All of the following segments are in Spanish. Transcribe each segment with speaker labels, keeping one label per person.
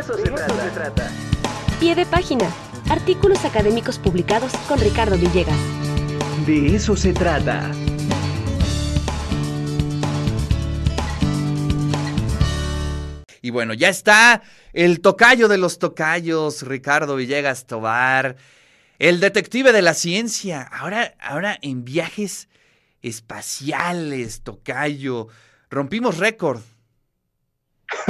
Speaker 1: eso, se, trata.
Speaker 2: Pie de página. Artículos académicos publicados con Ricardo Villegas.
Speaker 1: De eso se trata.
Speaker 3: Y bueno, ya está el tocayo de los tocayos, Ricardo Villegas Tobar, el detective de la ciencia, ahora, ahora en viajes espaciales, tocayo. Rompimos récord.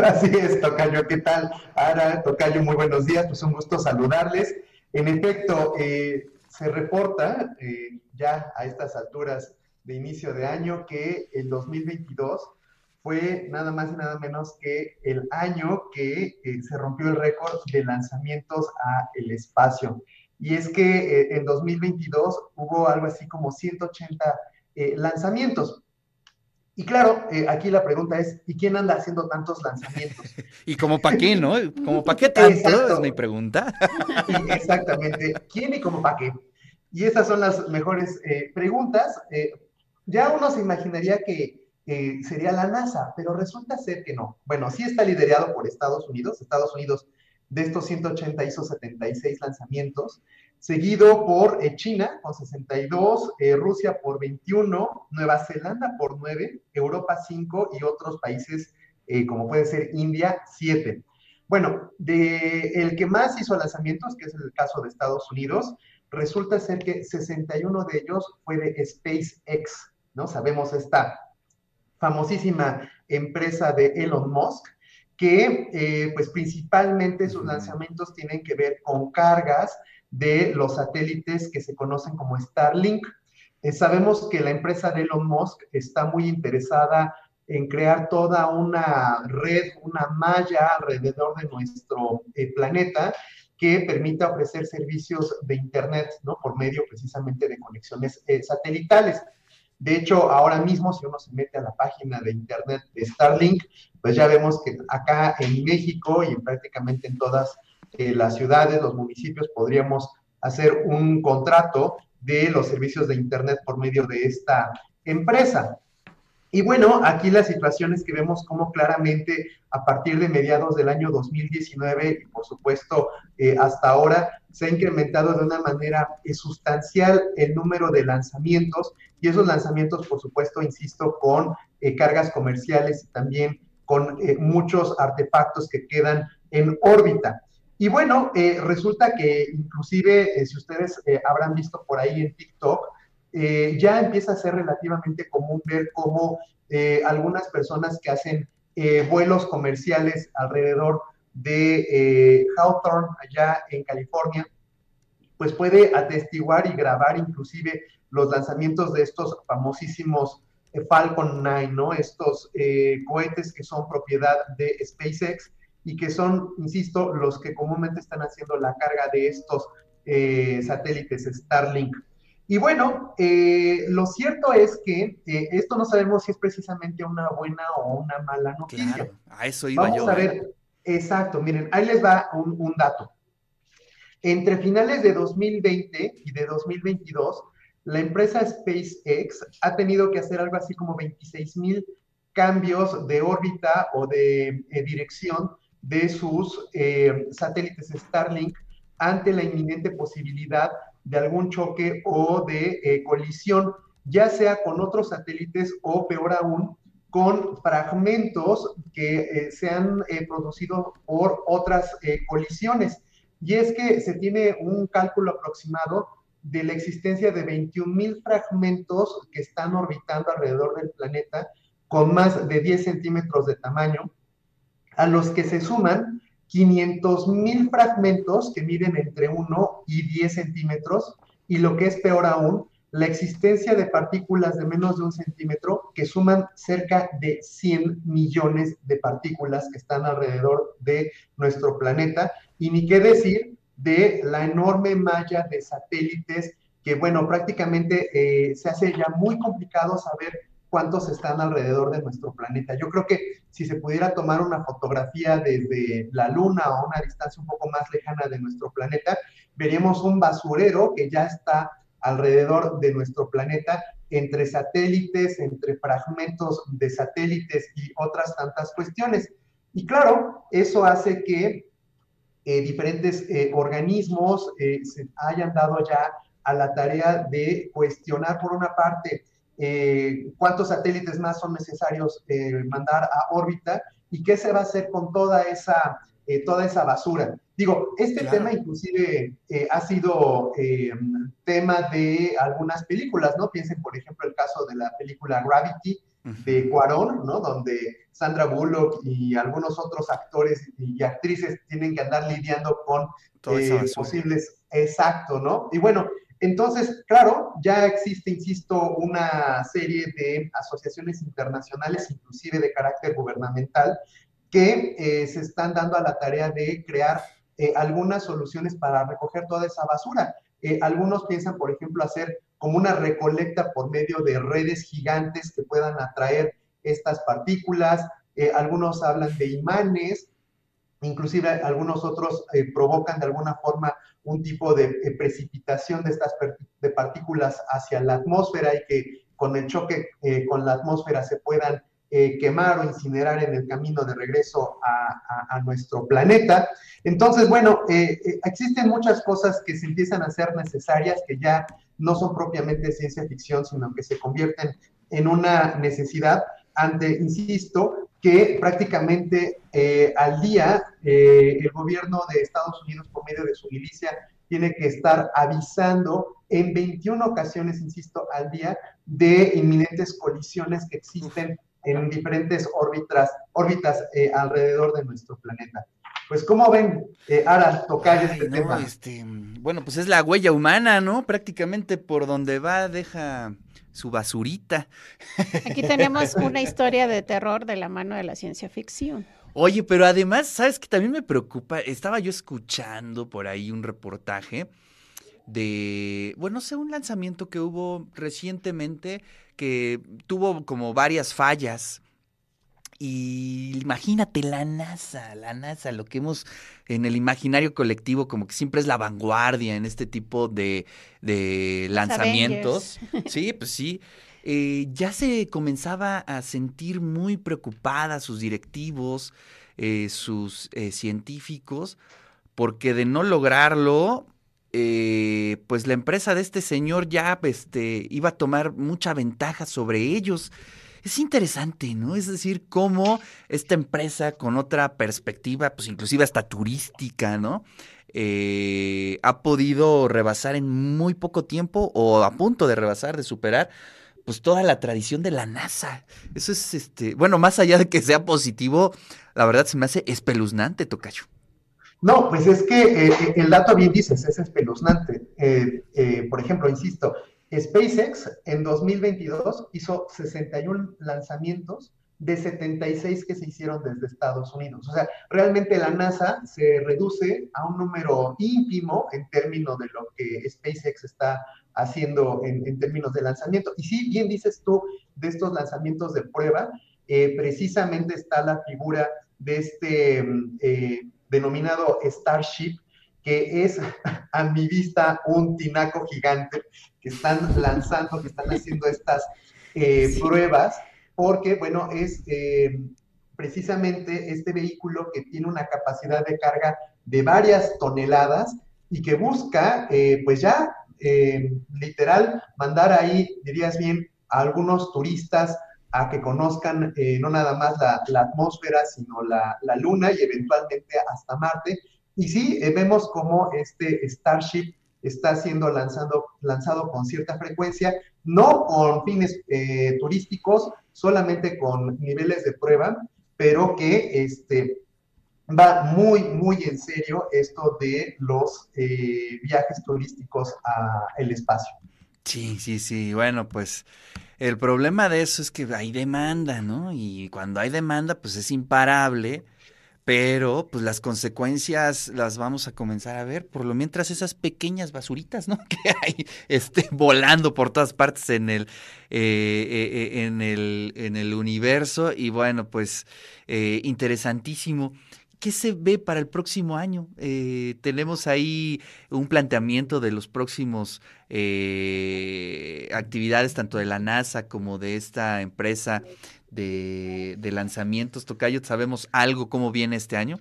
Speaker 4: Así es, Tocayo, ¿qué tal? Ara, Tocayo, muy buenos días, pues un gusto saludarles. En efecto, eh, se reporta eh, ya a estas alturas de inicio de año que el 2022 fue nada más y nada menos que el año que eh, se rompió el récord de lanzamientos a el espacio. Y es que en 2022 hubo algo así como 180 lanzamientos. Y claro, eh, aquí la pregunta es, ¿y quién anda haciendo tantos lanzamientos?
Speaker 3: y como para qué, ¿no? ¿Como para qué tanto? Es mi pregunta.
Speaker 4: exactamente. ¿Quién y como para qué? Y esas son las mejores eh, preguntas. Eh, ya uno se imaginaría que sería la NASA, pero resulta ser que no. Bueno, sí está liderado por Estados Unidos. Estados Unidos de estos 180 hizo 76 lanzamientos seguido por eh, China con 62, eh, Rusia por 21, Nueva Zelanda por 9, Europa 5 y otros países eh, como puede ser India 7. Bueno, de el que más hizo lanzamientos, que es el caso de Estados Unidos, resulta ser que 61 de ellos fue de SpaceX, ¿no? Sabemos esta famosísima empresa de Elon Musk, que pues principalmente sus lanzamientos tienen que ver con cargas de los satélites que se conocen como Starlink. Eh, sabemos que la empresa de Elon Musk está muy interesada en crear toda una red, una malla alrededor de nuestro eh, planeta que permita ofrecer servicios de Internet, ¿no? Por medio precisamente de conexiones eh, satelitales. De hecho, ahora mismo, si uno se mete a la página de Internet de Starlink, pues ya vemos que acá en México y prácticamente en todas las ciudades, los municipios, podríamos hacer un contrato de los servicios de Internet por medio de esta empresa. Y bueno, aquí la situación es que vemos cómo claramente a partir de mediados del año 2019 y por supuesto eh, hasta ahora se ha incrementado de una manera eh, sustancial el número de lanzamientos y esos lanzamientos por supuesto, insisto, con eh, cargas comerciales y también con muchos artefactos que quedan en órbita. Y bueno, eh, resulta que inclusive, eh, si ustedes eh, habrán visto por ahí en TikTok, ya empieza a ser relativamente común ver cómo algunas personas que hacen vuelos comerciales alrededor de Hawthorne, allá en California, pues puede atestiguar y grabar inclusive los lanzamientos de estos famosísimos Falcon 9, ¿no? Estos cohetes que son propiedad de SpaceX y que son, insisto, los que comúnmente están haciendo la carga de estos eh, satélites Starlink. Y bueno, eh, lo cierto es que eh, esto no sabemos si es precisamente una buena o una mala noticia. Claro,
Speaker 3: a eso iba
Speaker 4: Vamos a ver, exacto, miren, ahí les va un, un dato. Entre finales de 2020 y de 2022, la empresa SpaceX ha tenido que hacer algo así como 26 mil cambios de órbita o de dirección de sus eh, satélites Starlink ante la inminente posibilidad de algún choque o de eh, colisión, ya sea con otros satélites o peor aún, con fragmentos que eh, se han producido por otras colisiones. Y es que se tiene un cálculo aproximado de la existencia de 21 mil fragmentos que están orbitando alrededor del planeta con más de 10 centímetros de tamaño a los que se suman 500 mil fragmentos que miden entre 1 y 10 centímetros y lo que es peor aún, la existencia de partículas de menos de un centímetro que suman cerca de 100 millones de partículas que están alrededor de nuestro planeta. Y ni qué decir de la enorme malla de satélites que, bueno, prácticamente eh, se hace ya muy complicado saber cuántos están alrededor de nuestro planeta. Yo creo que si se pudiera tomar una fotografía desde la Luna o una distancia un poco más lejana de nuestro planeta, veríamos un basurero que ya está alrededor de nuestro planeta entre satélites, entre fragmentos de satélites y otras tantas cuestiones. Y claro, eso hace que eh, diferentes eh, organismos eh, se hayan dado ya a la tarea de cuestionar, por una parte, cuántos satélites más son necesarios mandar a órbita y qué se va a hacer con toda esa, toda esa basura. Digo, este tema inclusive ha sido tema de algunas películas, ¿no? Piensen, por ejemplo, el caso de la película Gravity, de Cuarón, ¿no? Donde Sandra Bullock y algunos otros actores y actrices tienen que andar lidiando con eh, posibles, exacto, ¿no? Y bueno, entonces, claro, ya existe, insisto, una serie de asociaciones internacionales, inclusive de carácter gubernamental, que eh, se están dando a la tarea de crear eh, algunas soluciones para recoger toda esa basura. Algunos piensan, por ejemplo, hacer como una recolecta por medio de redes gigantes que puedan atraer estas partículas. Eh, algunos hablan de imanes, inclusive algunos otros eh, provocan de alguna forma un tipo de eh, precipitación de estas de partículas hacia la atmósfera y que con el choque con la atmósfera se puedan quemar o incinerar en el camino de regreso a, nuestro planeta. Entonces, bueno, existen muchas cosas que se empiezan a ser necesarias, que ya no son propiamente ciencia ficción, sino que se convierten en una necesidad ante, insisto, que prácticamente eh, al día eh, el gobierno de Estados Unidos, por medio de su milicia, tiene que estar avisando en 21 ocasiones, insisto, al día de inminentes colisiones que existen en diferentes órbitas, órbitas eh, alrededor de nuestro planeta. Pues, ¿cómo ven, eh, Ara, tocar este tema?
Speaker 3: Este, bueno, pues es la huella humana, ¿no? Prácticamente por donde va deja su basurita.
Speaker 5: Aquí tenemos una historia de terror de la mano de la ciencia ficción.
Speaker 3: Oye, pero además, ¿sabes qué también me preocupa? Estaba yo escuchando por ahí un reportaje de, bueno, no sé, un lanzamiento que hubo recientemente que tuvo como varias fallas y imagínate la NASA, la NASA, lo que hemos en el imaginario colectivo como que siempre es la vanguardia en este tipo de, lanzamientos. Sí, pues sí. Eh, ya se comenzaba a sentir muy preocupada sus directivos, eh, sus eh, científicos, porque de no lograrlo, pues la empresa de este señor ya este, iba a tomar mucha ventaja sobre ellos es interesante, ¿no? Es decir, cómo esta empresa con otra perspectiva, pues inclusive hasta turística, ¿no? Eh, ha podido rebasar en muy poco tiempo o a punto de rebasar, de superar, pues toda la tradición de la NASA. Eso es, este, bueno, más allá de que sea positivo, la verdad se me hace espeluznante, Tocayo.
Speaker 4: No, pues es que eh, eh, el dato bien dices, es espeluznante. por ejemplo, insisto, SpaceX en 2022 hizo 61 lanzamientos de 76 que se hicieron desde Estados Unidos. O sea, realmente la NASA se reduce a un número ínfimo en términos de lo que SpaceX está haciendo en, términos de lanzamiento. Y sí, bien dices tú, de estos lanzamientos de prueba, eh, precisamente está la figura de este mm, eh, denominado Starship, que es a mi vista un tinaco gigante que están lanzando, que están haciendo estas eh, pruebas, porque, bueno, es eh, precisamente este vehículo que tiene una capacidad de carga de varias toneladas y que busca, eh, pues ya, literal, mandar ahí, dirías bien, a algunos turistas a que conozcan no nada más la, atmósfera, sino la, la, luna y eventualmente hasta Marte. Y sí, vemos como este Starship está siendo lanzado, lanzado con cierta frecuencia, no con fines eh, turísticos, solamente con niveles de prueba, pero que este, va muy, muy en serio esto de los eh, viajes turísticos al espacio.
Speaker 3: Sí, sí, sí. Bueno, pues el problema de eso es que hay demanda, ¿no? Y cuando hay demanda, pues es imparable pero pues las consecuencias las vamos a comenzar a ver, por lo mientras esas pequeñas basuritas, ¿no? Que hay este, volando por todas partes en el, eh, eh, eh, en el, en el universo y bueno, pues interesantísimo. ¿Qué se ve para el próximo año? tenemos ahí un planteamiento de los próximos actividades, tanto de la NASA como de esta empresa de, lanzamientos, Tocayo? ¿Sabemos algo cómo viene este año?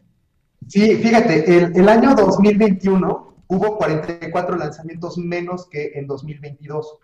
Speaker 4: Sí, fíjate, el, el año 2021 hubo 44 lanzamientos menos que en 2022.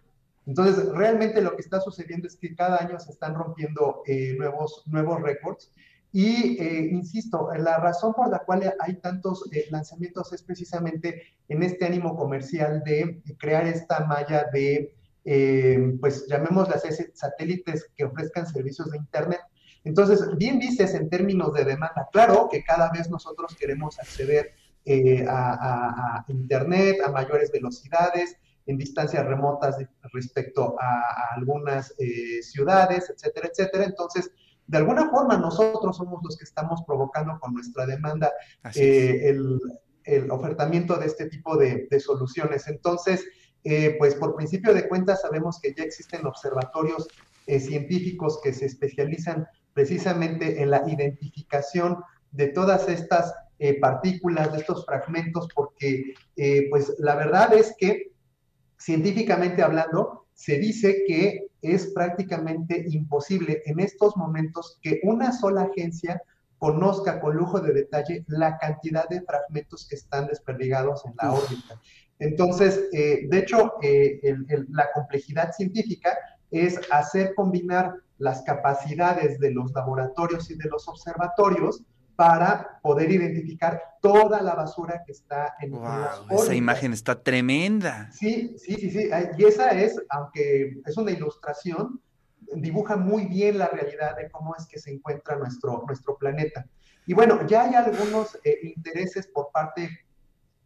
Speaker 4: Entonces, realmente lo que está sucediendo es que cada año se están rompiendo eh, nuevos, nuevos récords. Y, eh, insisto, la razón por la cual hay tantos eh, lanzamientos es precisamente en este ánimo comercial de crear esta malla de, eh, pues llamémoslas satélites que ofrezcan servicios de Internet. Entonces, bien dices en términos de demanda, claro que cada vez nosotros queremos acceder eh, a, Internet a mayores velocidades, en distancias remotas respecto a, a algunas eh, ciudades, etcétera, etcétera. Entonces, de alguna forma nosotros somos los que estamos provocando con nuestra demanda eh, el, el, ofertamiento de este tipo de, de soluciones. Entonces, eh, pues por principio de cuentas sabemos que ya existen observatorios eh, científicos que se especializan precisamente en la identificación de todas estas partículas, de estos fragmentos, porque pues la verdad es que científicamente hablando, se dice que es prácticamente imposible en estos momentos que una sola agencia conozca con lujo de detalle la cantidad de fragmentos que están desperdigados en la órbita. Entonces, eh, de hecho, eh, el, el, la complejidad científica es hacer combinar las capacidades de los laboratorios y de los observatorios para poder identificar toda la basura que está en,
Speaker 3: wow,
Speaker 4: las.
Speaker 3: Esa imagen está tremenda.
Speaker 4: Sí, sí, sí, sí. Y esa es, aunque es una ilustración, dibuja muy bien la realidad de cómo es que se encuentra nuestro, nuestro planeta. Y bueno, ya hay algunos eh, intereses por parte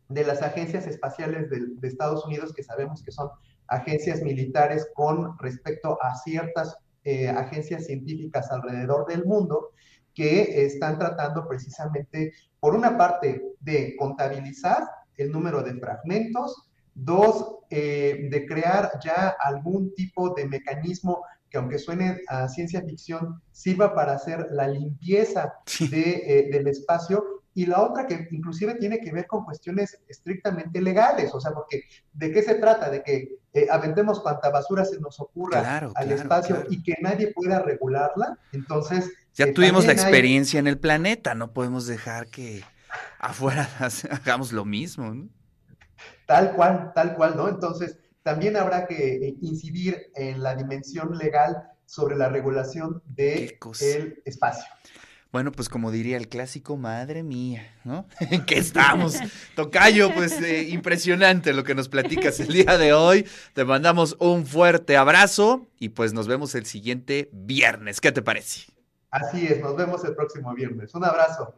Speaker 4: de las agencias espaciales de, de, Estados Unidos, que sabemos que son agencias militares con respecto a ciertas eh, agencias científicas alrededor del mundo, que están tratando precisamente, por una parte, de contabilizar el número de fragmentos, dos, eh, de crear ya algún tipo de mecanismo que aunque suene a ciencia ficción, sirva para hacer la limpieza de, eh, del espacio y la otra que inclusive tiene que ver con cuestiones estrictamente legales, o sea, porque ¿de qué se trata? De que eh, aventemos cuanta basura se nos ocurra
Speaker 3: claro,
Speaker 4: al
Speaker 3: claro,
Speaker 4: espacio
Speaker 3: claro.
Speaker 4: y que nadie pueda regularla, entonces...
Speaker 3: Ya
Speaker 4: eh,
Speaker 3: tuvimos la experiencia
Speaker 4: hay...
Speaker 3: en el planeta, no podemos dejar que afuera hagamos lo mismo, ¿no?
Speaker 4: Tal cual, tal cual, ¿no? Entonces, también habrá que eh, incidir en la dimensión legal sobre la regulación del de espacio.
Speaker 3: Bueno, pues como diría el clásico, madre mía, ¿no? ¿En qué estamos? Tocayo, pues eh, impresionante lo que nos platicas el día de hoy. Te mandamos un fuerte abrazo y pues nos vemos el siguiente viernes. ¿Qué te parece?
Speaker 4: Así es, nos vemos el próximo viernes. Un abrazo.